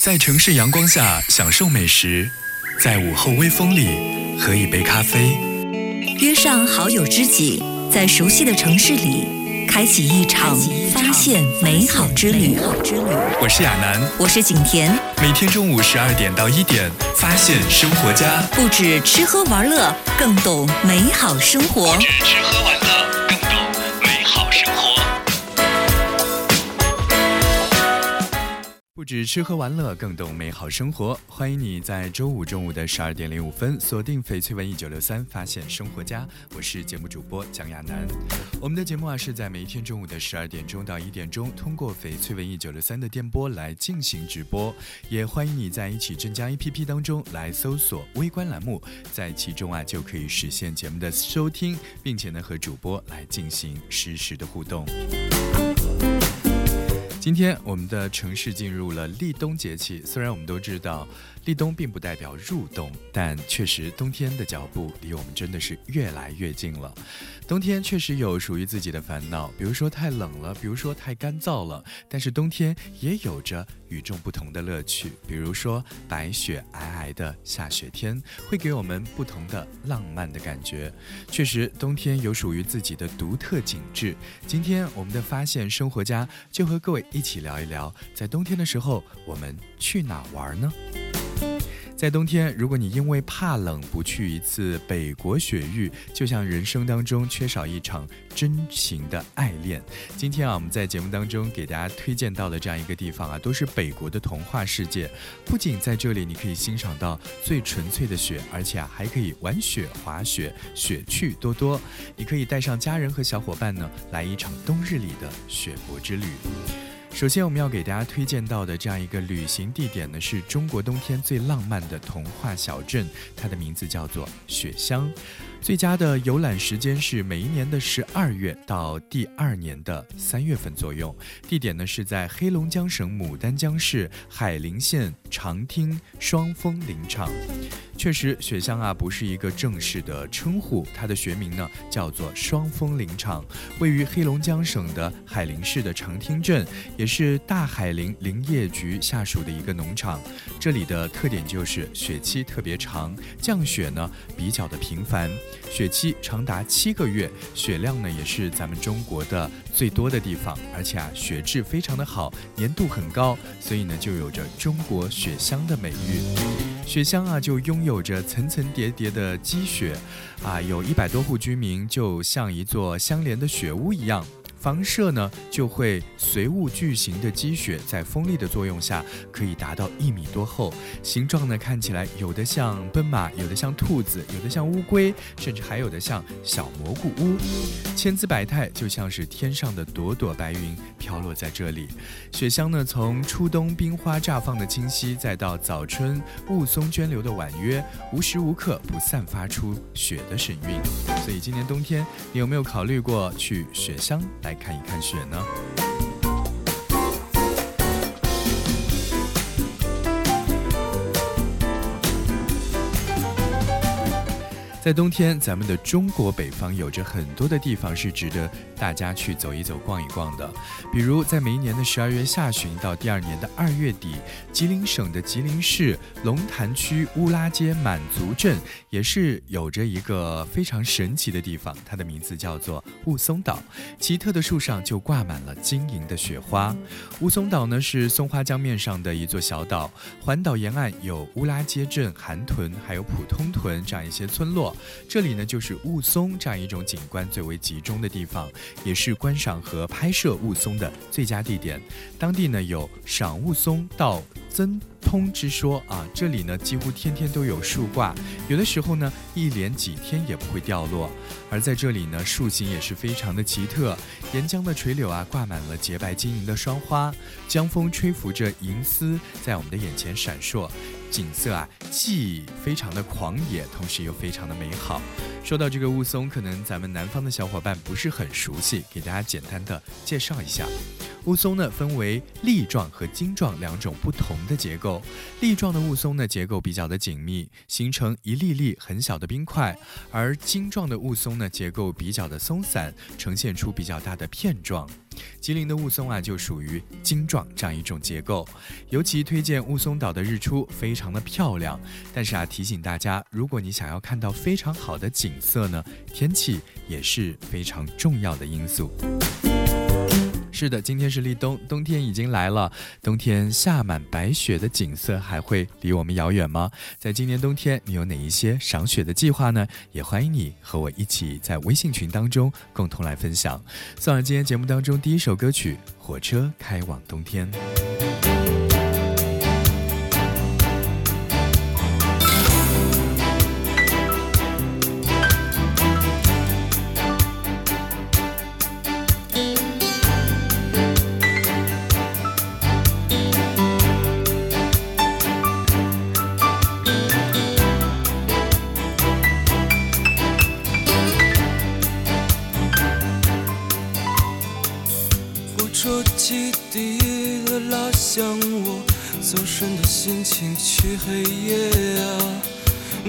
在城市阳光下享受美食，在午后微风里喝一杯咖啡，约上好友知己，在熟悉的城市里开启一场发现美好之旅。我是亚楠，我是景甜，每天中午十二点到一点，发现生活家，不止吃喝玩乐，更懂美好生活。不止吃喝玩乐，止吃喝玩乐，更懂美好生活。欢迎你在周五中午的十二点零五分锁定翡翠文艺九六三，发现生活家。我是节目主播蒋亚楠。我们的节目啊是在每一天中午的十二点钟到一点钟，通过翡翠文艺九六三的电波来进行直播。也欢迎你在一起镇江 APP 当中来搜索微观栏目，在其中啊就可以实现节目的收听，并且呢和主播来进行实时的互动。今天我们的城市进入了立冬节气，虽然我们都知道立冬并不代表入冬，但确实冬天的脚步离我们真的是越来越近了。冬天确实有属于自己的烦恼，比如说太冷了，比如说太干燥了。但是冬天也有着与众不同的乐趣，比如说白雪皑皑的下雪天，会给我们不同的浪漫的感觉。确实，冬天有属于自己的独特景致。今天我们的发现生活家就和各位一起聊一聊，在冬天的时候我们去哪玩呢？在冬天，如果你因为怕冷不去一次北国雪域，就像人生当中缺少一场真情的爱恋。今天啊，我们在节目当中给大家推荐到的这样一个地方啊，都是北国的童话世界。不仅在这里你可以欣赏到最纯粹的雪，而且啊还可以玩雪、滑雪，雪趣多多。你可以带上家人和小伙伴呢，来一场冬日里的雪国之旅。首先，我们要给大家推荐到的这样一个旅行地点呢，是中国冬天最浪漫的童话小镇，它的名字叫做雪乡。最佳的游览时间是每一年的十二月到第二年的三月份左右。地点呢是在黑龙江省牡丹江市海林县长汀双峰林场。确实，雪乡啊不是一个正式的称呼，它的学名呢叫做双峰林场，位于黑龙江省的海林市的长汀镇，也是大海林林业局下属的一个农场。这里的特点就是雪期特别长，降雪呢比较的频繁。雪期长达七个月，雪量呢也是咱们中国的最多的地方，而且啊雪质非常的好，粘度很高，所以呢就有着中国雪乡的美誉。雪乡啊就拥有着层层叠叠的积雪，啊有一百多户居民，就像一座相连的雪屋一样。房舍呢就会随雾巨型的积雪，在风力的作用下，可以达到一米多厚，形状呢看起来有的像奔马，有的像兔子，有的像乌龟，甚至还有的像小蘑菇屋，千姿百态，就像是天上的朵朵白云飘落在这里。雪乡呢，从初冬冰花绽放的清晰，再到早春雾凇涓流的婉约，无时无刻不散发出雪的神韵。所以今年冬天，你有没有考虑过去雪乡？来看一看雪呢。在冬天，咱们的中国北方有着很多的地方是值得大家去走一走、逛一逛的。比如，在每一年的十二月下旬到第二年的二月底，吉林省的吉林市龙潭区乌拉街满族镇也是有着一个非常神奇的地方，它的名字叫做雾凇岛。奇特的树上就挂满了晶莹的雪花。雾凇岛呢是松花江面上的一座小岛，环岛沿岸有乌拉街镇、韩屯还有普通屯这样一些村落。这里呢，就是雾凇这样一种景观最为集中的地方，也是观赏和拍摄雾凇的最佳地点。当地呢有赏雾凇到增通之说啊，这里呢几乎天天都有树挂，有的时候呢一连几天也不会掉落。而在这里呢，树形也是非常的奇特，沿江的垂柳啊挂满了洁白晶莹的霜花，江风吹拂着银丝在我们的眼前闪烁。景色啊，既非常的狂野，同时又非常的美好。说到这个雾凇，可能咱们南方的小伙伴不是很熟悉，给大家简单的介绍一下。雾凇呢分为粒状和晶状两种不同的结构。粒状的雾凇呢结构比较的紧密，形成一粒粒很小的冰块；而晶状的雾凇呢结构比较的松散，呈现出比较大的片状。吉林的雾凇啊，就属于晶状这样一种结构，尤其推荐雾凇岛的日出，非常的漂亮。但是啊，提醒大家，如果你想要看到非常好的景色呢，天气也是非常重要的因素。是的，今天是立冬，冬天已经来了。冬天下满白雪的景色还会离我们遥远吗？在今年冬天，你有哪一些赏雪的计划呢？也欢迎你和我一起在微信群当中共同来分享。送上今天节目当中第一首歌曲《火车开往冬天》。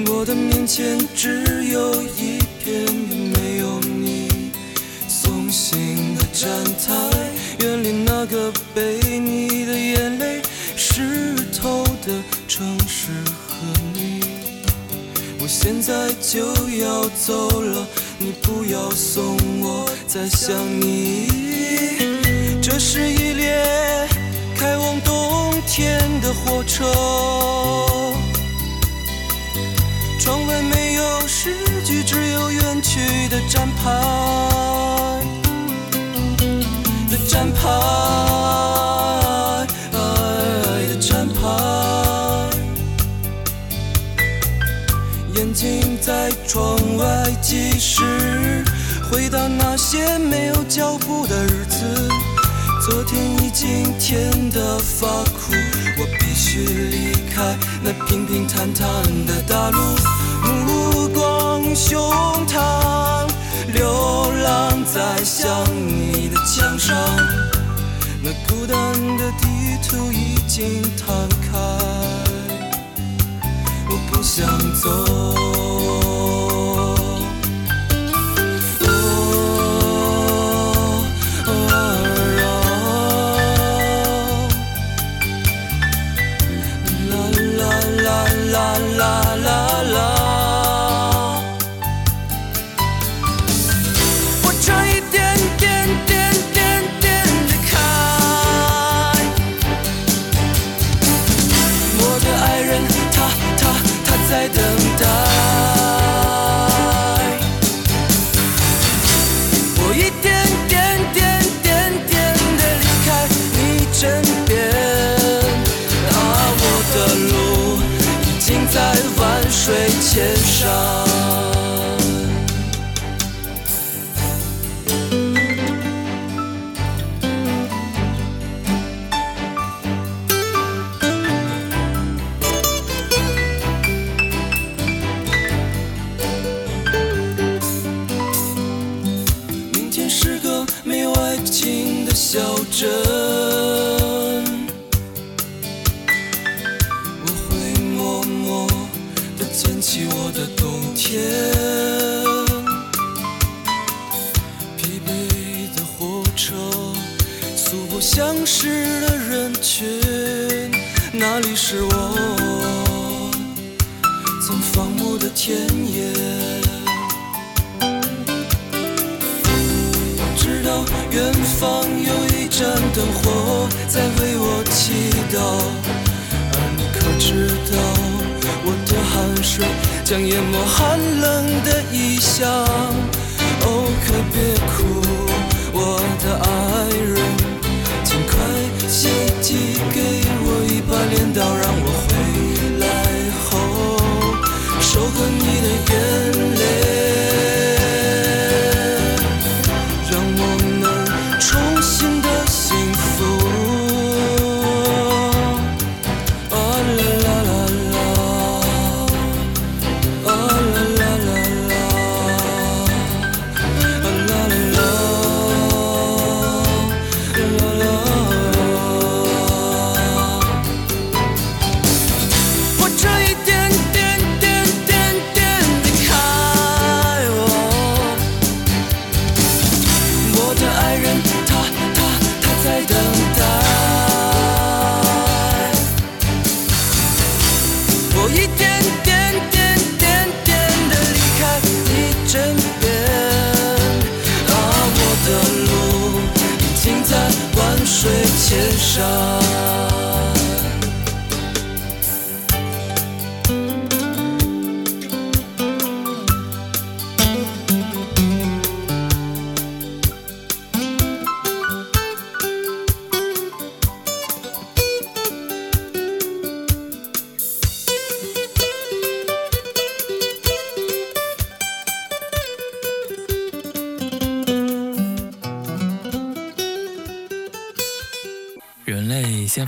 我的面前只有一片没有你送行的站台，远离那个被你的眼泪湿透的城市和你。我现在就要走了，你不要送我再想你。这是一列。开往冬天的火车，窗外没有诗句，只有远去的站牌的站牌的站牌，眼睛在窗外计时，回到那些没有脚步的日子。昨天已经甜得发苦，我必须离开那平平坦坦的大陆，目光胸膛，流浪在想你的墙上，那孤单的地图已经摊开，我不想走。起我的冬天，疲惫的火车，素不相识的人群，哪里是我从放牧的田野？我知道远方有一盏灯火在为我祈祷，而你可知道？将淹没寒冷的异乡。哦，可别哭，我的爱人，尽快写寄给我一把镰刀，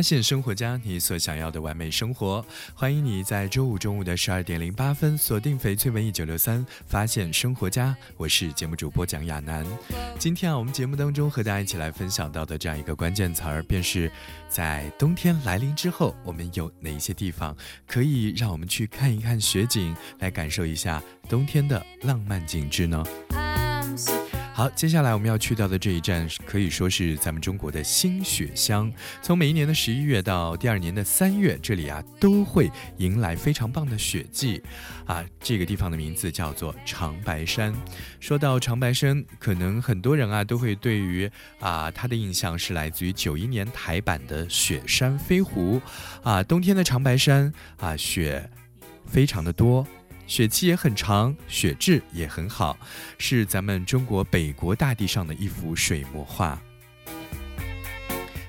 发现生活家，你所想要的完美生活。欢迎你在周五中午的十二点零八分锁定翡翠文艺九六三，发现生活家，我是节目主播蒋亚楠。今天啊，我们节目当中和大家一起来分享到的这样一个关键词儿，便是在冬天来临之后，我们有哪些地方可以让我们去看一看雪景，来感受一下冬天的浪漫景致呢？好，接下来我们要去到的这一站可以说是咱们中国的新雪乡。从每一年的十一月到第二年的三月，这里啊都会迎来非常棒的雪季。啊，这个地方的名字叫做长白山。说到长白山，可能很多人啊都会对于啊它的印象是来自于九一年台版的《雪山飞狐》啊，冬天的长白山啊雪非常的多。雪期也很长，雪质也很好，是咱们中国北国大地上的一幅水墨画。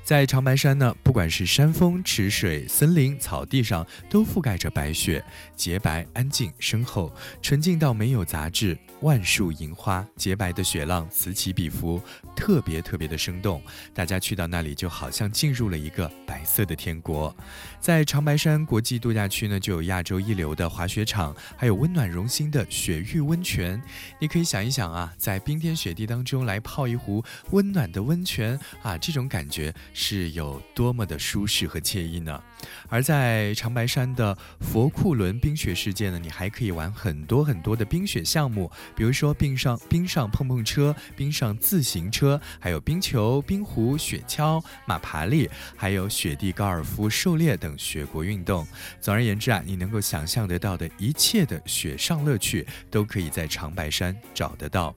在长白山呢，不管是山峰、池水、森林、草地上，都覆盖着白雪，洁白、安静、深厚，纯净到没有杂质。万树银花，洁白的雪浪此起彼伏，特别特别的生动。大家去到那里，就好像进入了一个白色的天国。在长白山国际度假区呢，就有亚洲一流的滑雪场，还有温暖融心的雪域温泉。你可以想一想啊，在冰天雪地当中来泡一壶温暖的温泉啊，这种感觉是有多么的舒适和惬意呢？而在长白山的佛库伦冰雪世界呢，你还可以玩很多很多的冰雪项目，比如说冰上冰上碰碰车、冰上自行车，还有冰球、冰壶、雪橇、马爬犁，还有雪地高尔夫、狩猎等雪国运动。总而言之啊，你能够想象得到的一切的雪上乐趣，都可以在长白山找得到。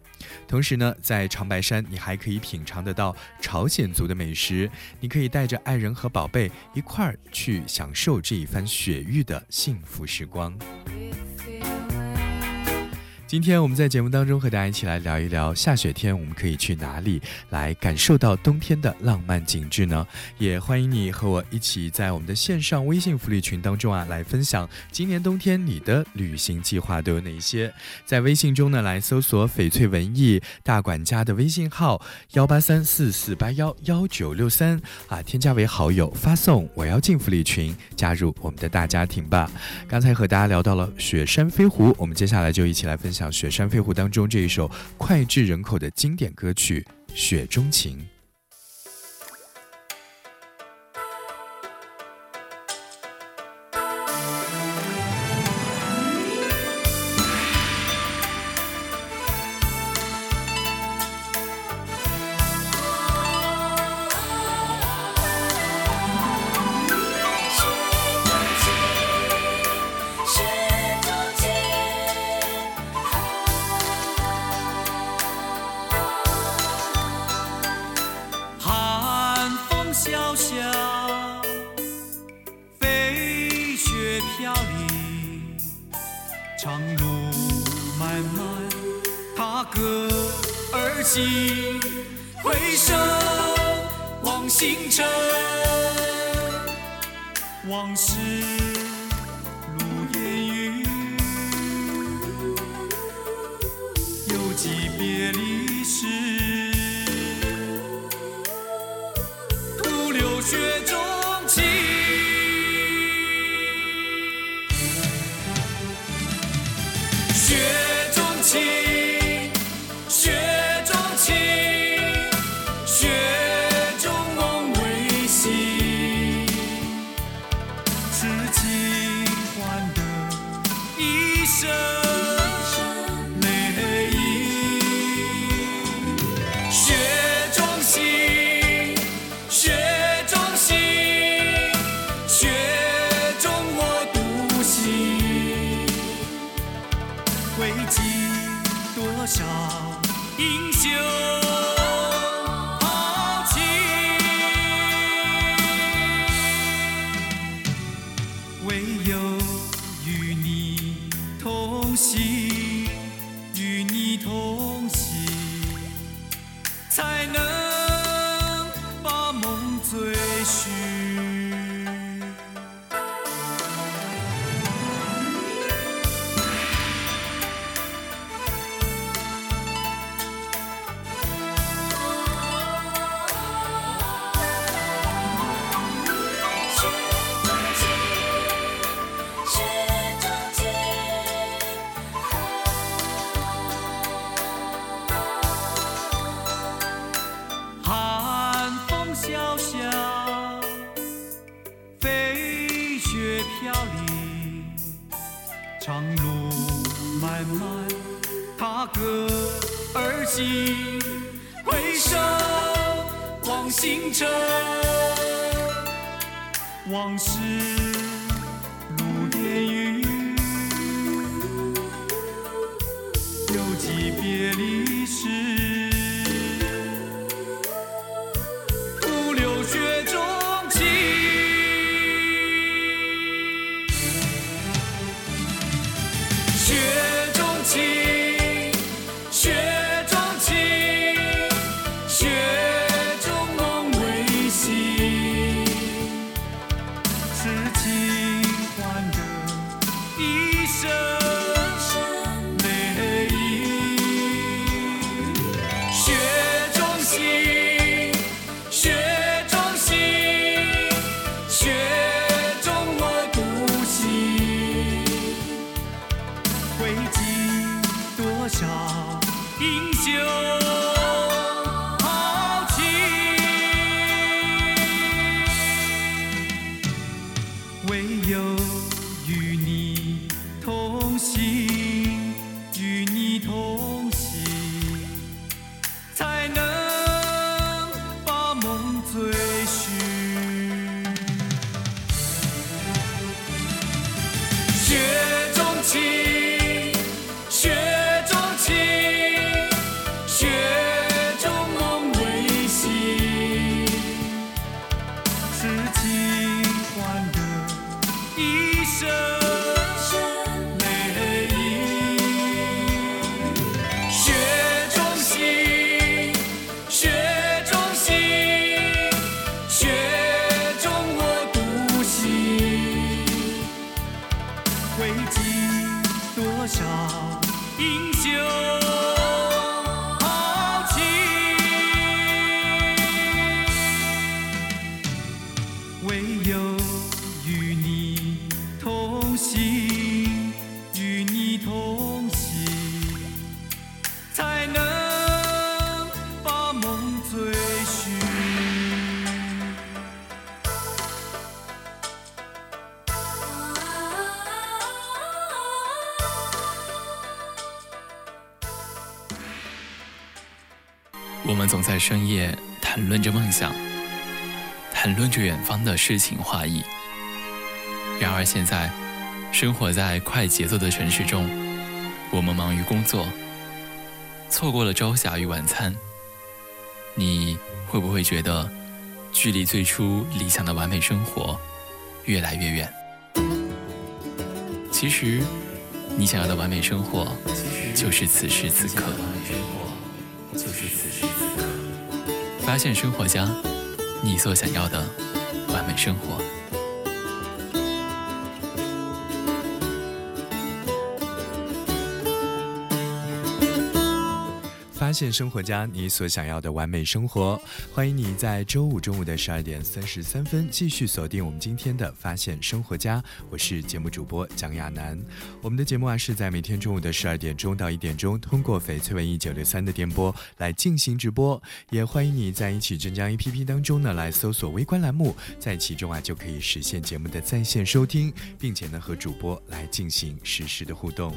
同时呢，在长白山你还可以品尝得到朝鲜族的美食，你可以带着爱人和宝贝一块儿去享受这一番雪域的幸福时光。今天我们在节目当中和大家一起来聊一聊下雪天我们可以去哪里来感受到冬天的浪漫景致呢？也欢迎你和我一起在我们的线上微信福利群当中啊来分享今年冬天你的旅行计划都有哪些。在微信中呢来搜索翡翠文艺大管家的微信号幺八三四四八幺幺九六三啊，添加为好友，发送我要进福利群，加入我们的大家庭吧。刚才和大家聊到了雪山飞狐，我们接下来就一起来分像雪山飞狐当中这一首脍炙人口的经典歌曲《雪中情》。歌而行，回首望星辰，往事。息深夜谈论着梦想，谈论着远方的诗情画意。然而现在，生活在快节奏的城市中，我们忙于工作，错过了朝霞与晚餐。你会不会觉得，距离最初理想的完美生活越来越远？其实，你想要的完美生活，就是此时此刻。就是此时此刻。发现生活家，你所想要的完美生活。现生活家你所想要的完美生活，欢迎你在周五中午的十二点三十三分继续锁定我们今天的发现生活家，我是节目主播蒋亚楠。我们的节目啊是在每天中午的十二点钟到一点钟，通过翡翠文艺九六三的电波来进行直播，也欢迎你在一起镇江 APP 当中呢来搜索微观栏目，在其中啊就可以实现节目的在线收听，并且呢和主播来进行实时的互动。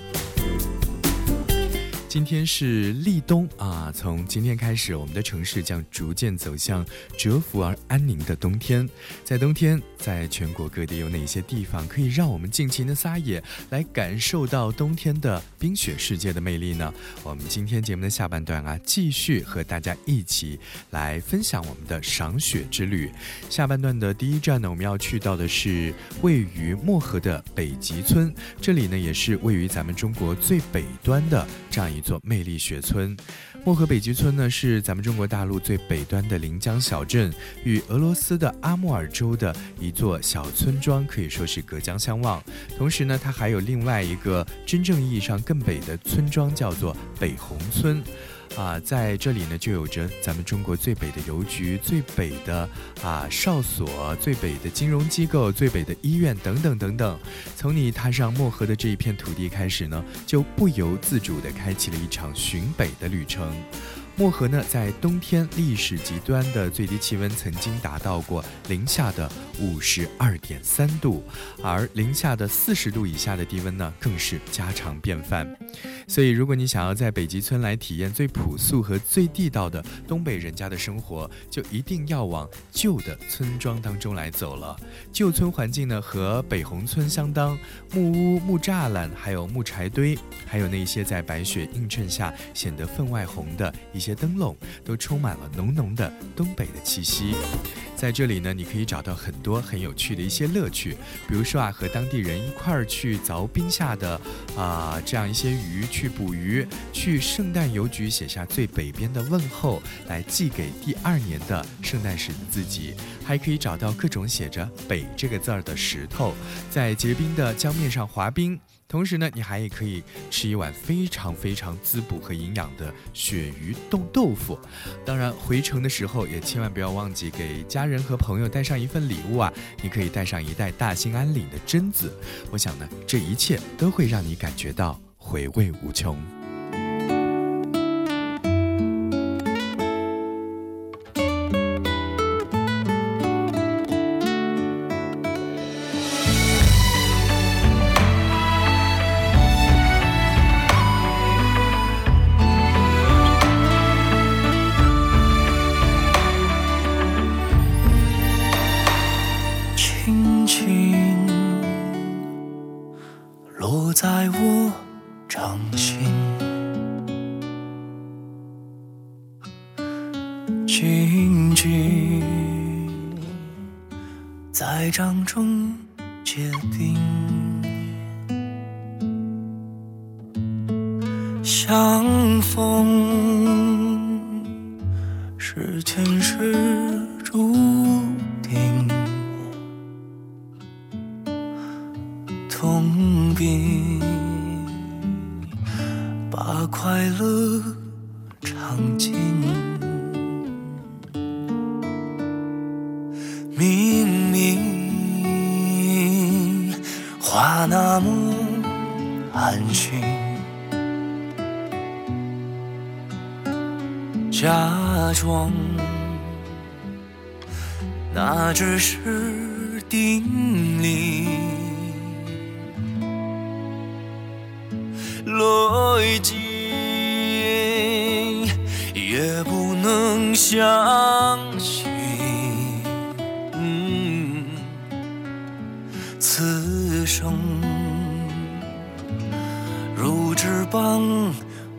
今天是立冬啊，从今天开始，我们的城市将逐渐走向蛰伏而安宁的冬天。在冬天，在全国各地有哪些地方可以让我们尽情的撒野，来感受到冬天的冰雪世界的魅力呢？我们今天节目的下半段啊，继续和大家一起来分享我们的赏雪之旅。下半段的第一站呢，我们要去到的是位于漠河的北极村，这里呢也是位于咱们中国最北端的这样一一座魅力雪村。漠河北极村呢是咱们中国大陆最北端的临江小镇，与俄罗斯的阿穆尔州的一座小村庄可以说是隔江相望。同时呢，它还有另外一个真正意义上更北的村庄，叫做北红村。啊，在这里呢，就有着咱们中国最北的邮局、最北的啊哨所、最北的金融机构、最北的医院等等等等。从你踏上漠河的这一片土地开始呢，就不由自主地开启了一场寻北的旅程。漠河呢，在冬天历史极端的最低气温曾经达到过零下的五十二点三度，而零下的四十度以下的低温呢，更是家常便饭。所以，如果你想要在北极村来体验最朴素和最地道的东北人家的生活，就一定要往旧的村庄当中来走了。旧村环境呢，和北红村相当，木屋、木栅栏，还有木柴堆，还有那些在白雪映衬下显得分外红的一些些灯笼，都充满了浓浓的东北的气息。在这里呢，你可以找到很多很有趣的一些乐趣，比如说啊，和当地人一块儿去凿冰下的啊、这样一些鱼，去捕鱼，去圣诞邮局写下最北边的问候，来寄给第二年的圣诞时的自己。还可以找到各种写着“北”这个字儿的石头，在结冰的江面上滑冰。同时呢，你还也可以吃一碗非常非常滋补和营养的鳕鱼冻豆腐。当然，回程的时候也千万不要忘记给家人和朋友带上一份礼物啊！你可以带上一袋大兴安岭的榛子。我想呢，这一切都会让你感觉到回味无穷。静静在掌中结冰，相逢是前世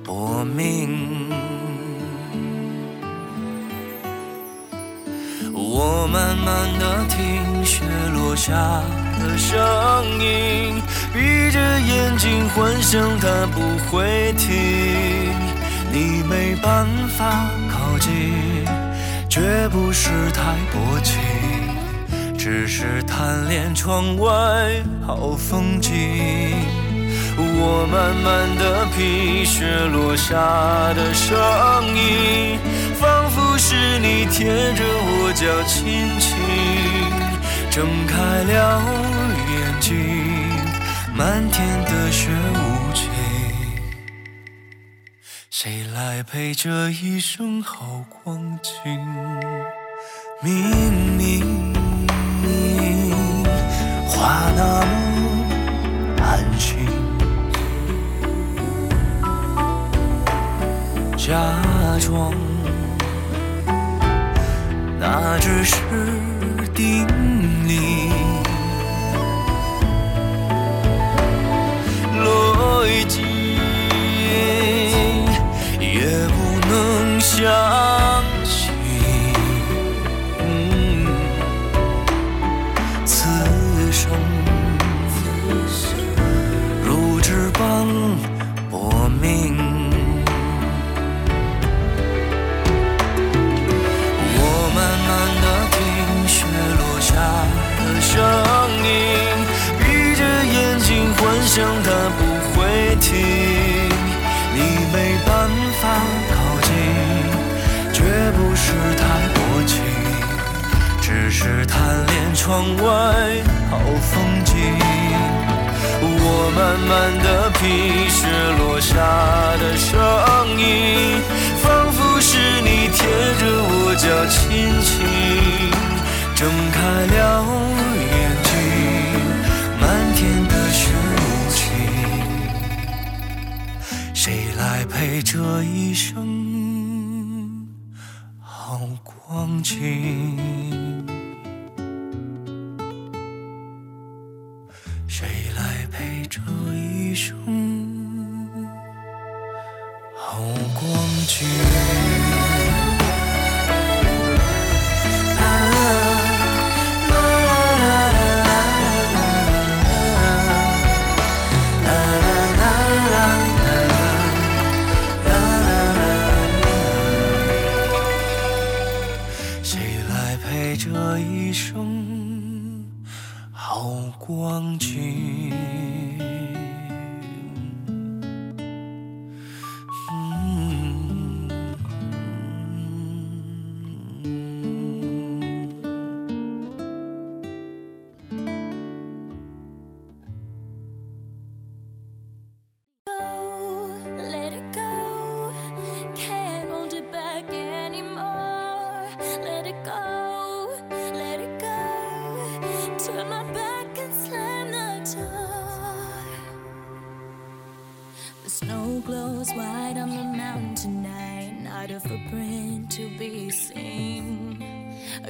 薄命。我慢慢的听雪落下的声音，闭着眼睛幻想它不会停。你没办法靠近，绝不是太薄情，只是贪恋窗外好风景。我慢慢的品雪落下的声音，仿佛是你贴着我脚轻轻睁开了眼睛，漫天的雪无情，谁来陪这一生好光景？明明话那么安心。假装。那只是定理，谁来陪这一生好光景？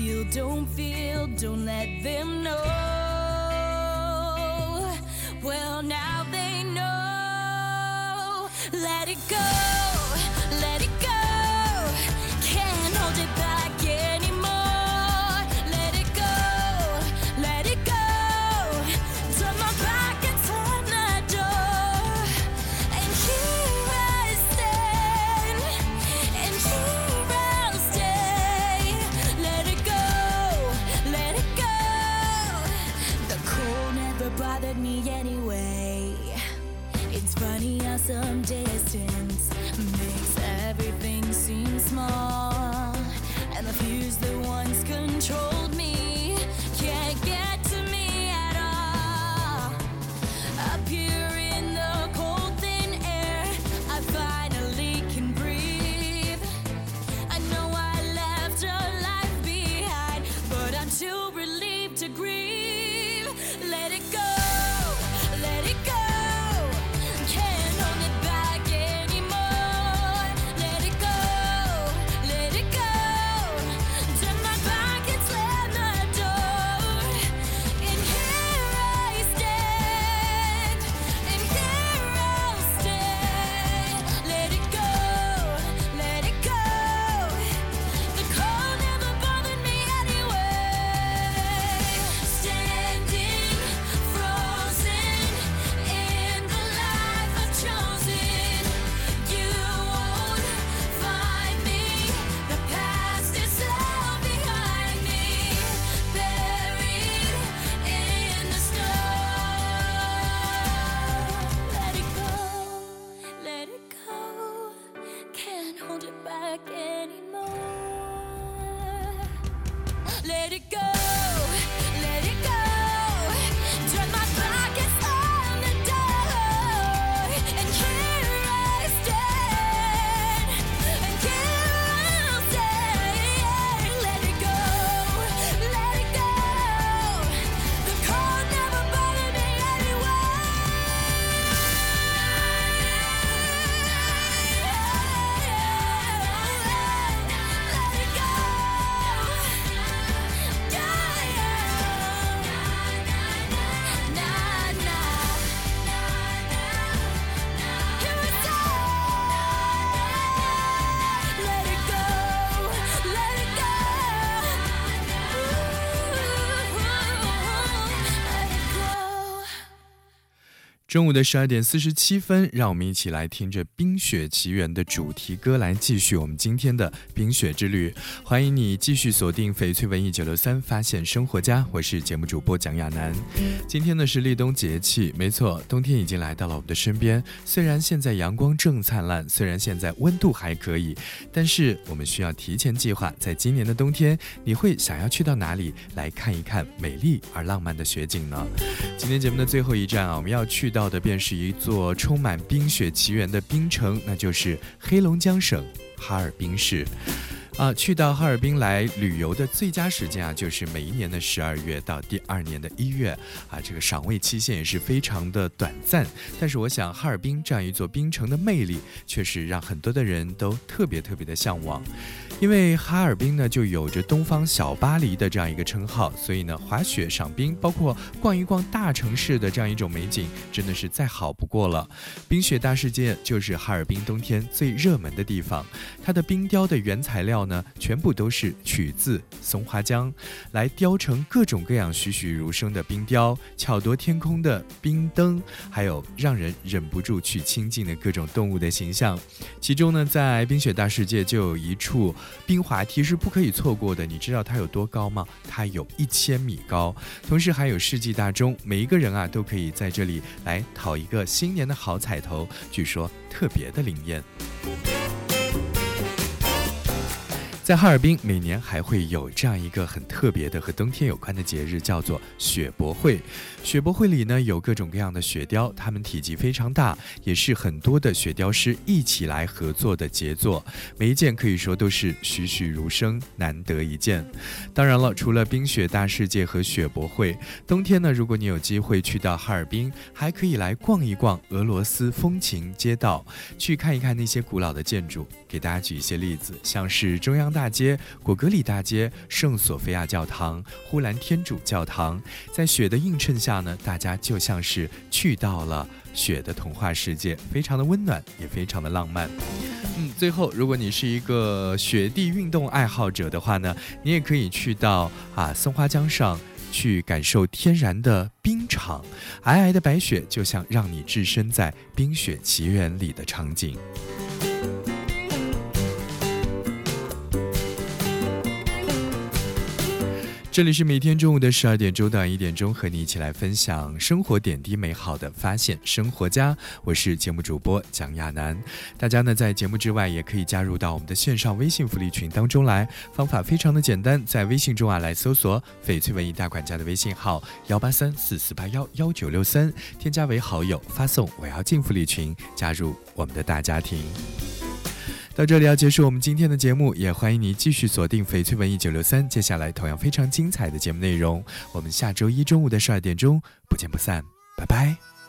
feel, don't feel, don't let them know. Well, now they know. Let it go, let it go. some distance makes everything seem small, and the fuse the one. 中午的十二点四十七分，让我们一起来听着《冰雪奇缘》的主题歌，来继续我们今天的冰雪之旅。欢迎你继续锁定翡翠文艺九六三，发现生活家，我是节目主播蒋亚楠。今天呢是立冬节气，没错，冬天已经来到了我们的身边。虽然现在阳光正灿烂，虽然现在温度还可以，但是我们需要提前计划，在今年的冬天，你会想要去到哪里来看一看美丽而浪漫的雪景呢？今天节目的最后一站啊，我们要去到到的便是一座充满冰雪奇缘的冰城，那就是黑龙江省哈尔滨市。啊，去到哈尔滨来旅游的最佳时间啊，就是每一年的十二月到第二年的一月啊，这个赏味期限也是非常的短暂。但是我想，哈尔滨这样一座冰城的魅力，却是让很多的人都特别特别的向往。因为哈尔滨呢，就有着“东方小巴黎”的这样一个称号，所以呢，滑雪、赏冰，包括逛一逛大城市的这样一种美景，真的是再好不过了。冰雪大世界就是哈尔滨冬天最热门的地方，它的冰雕的原材料呢，全部都是取自松花江，来雕成各种各样栩栩如生的冰雕，巧夺天工的冰灯，还有让人忍不住去亲近的各种动物的形象。其中呢，在冰雪大世界就有一处。冰滑梯是不可以错过的，你知道它有多高吗？它有一千米高，同时还有世纪大钟，每一个人啊都可以在这里来讨一个新年的好彩头，据说特别的灵验。在哈尔滨，每年还会有这样一个很特别的和冬天有关的节日，叫做雪博会。雪博会里呢有各种各样的雪雕，它们体积非常大，也是很多的雪雕师一起来合作的杰作。每一件可以说都是栩栩如生，难得一见。当然了，除了冰雪大世界和雪博会，冬天呢，如果你有机会去到哈尔滨，还可以来逛一逛俄罗斯风情街道，去看一看那些古老的建筑。给大家举一些例子，像是中央大街、果戈里大街、圣索菲亚教堂、呼兰天主教堂，在雪的映衬下呢，大家就像是去到了雪的童话世界，非常的温暖，也非常的浪漫。嗯，最后，如果你是一个雪地运动爱好者的话呢，你也可以去到啊松花江上去感受天然的冰场，皑皑的白雪就像让你置身在冰雪奇缘里的场景。这里是每天中午的十二点钟到一点钟，和你一起来分享生活点滴美好的发现生活家，我是节目主播蒋亚楠。大家呢在节目之外也可以加入到我们的线上微信福利群当中来，方法非常的简单，在微信中啊来搜索“翡翠文艺大管家”的微信号幺八三四四八幺幺九六三，添加为好友，发送“我要进福利群”，加入我们的大家庭。到这里要结束我们今天的节目，也欢迎你继续锁定翡翠文艺九六三，接下来同样非常精彩的节目内容，我们下周一中午的十二点钟不见不散，拜拜。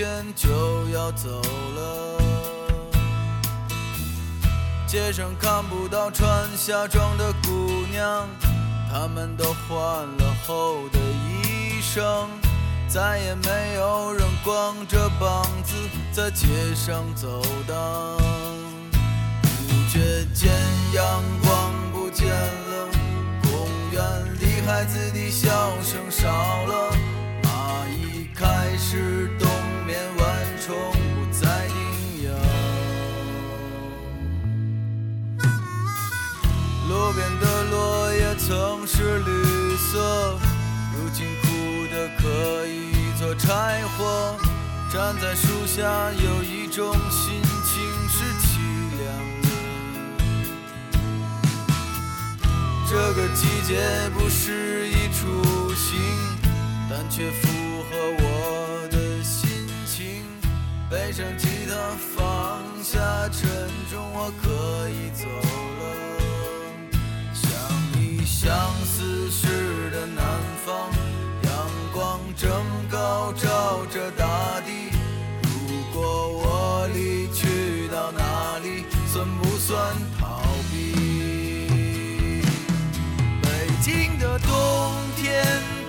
天就要走了。街上看不到穿夏装的姑娘，她们都换了厚的衣裳。再也没有人光着膀子在街上走荡。不觉间阳光不见了，公园里孩子的笑声少了，色，如今枯的可以做柴火。站在树下，有一种心情是凄凉的。这个季节不适宜出行，但却符合我的心情。背上吉他，放下沉重，我可以走了。想你相思是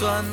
算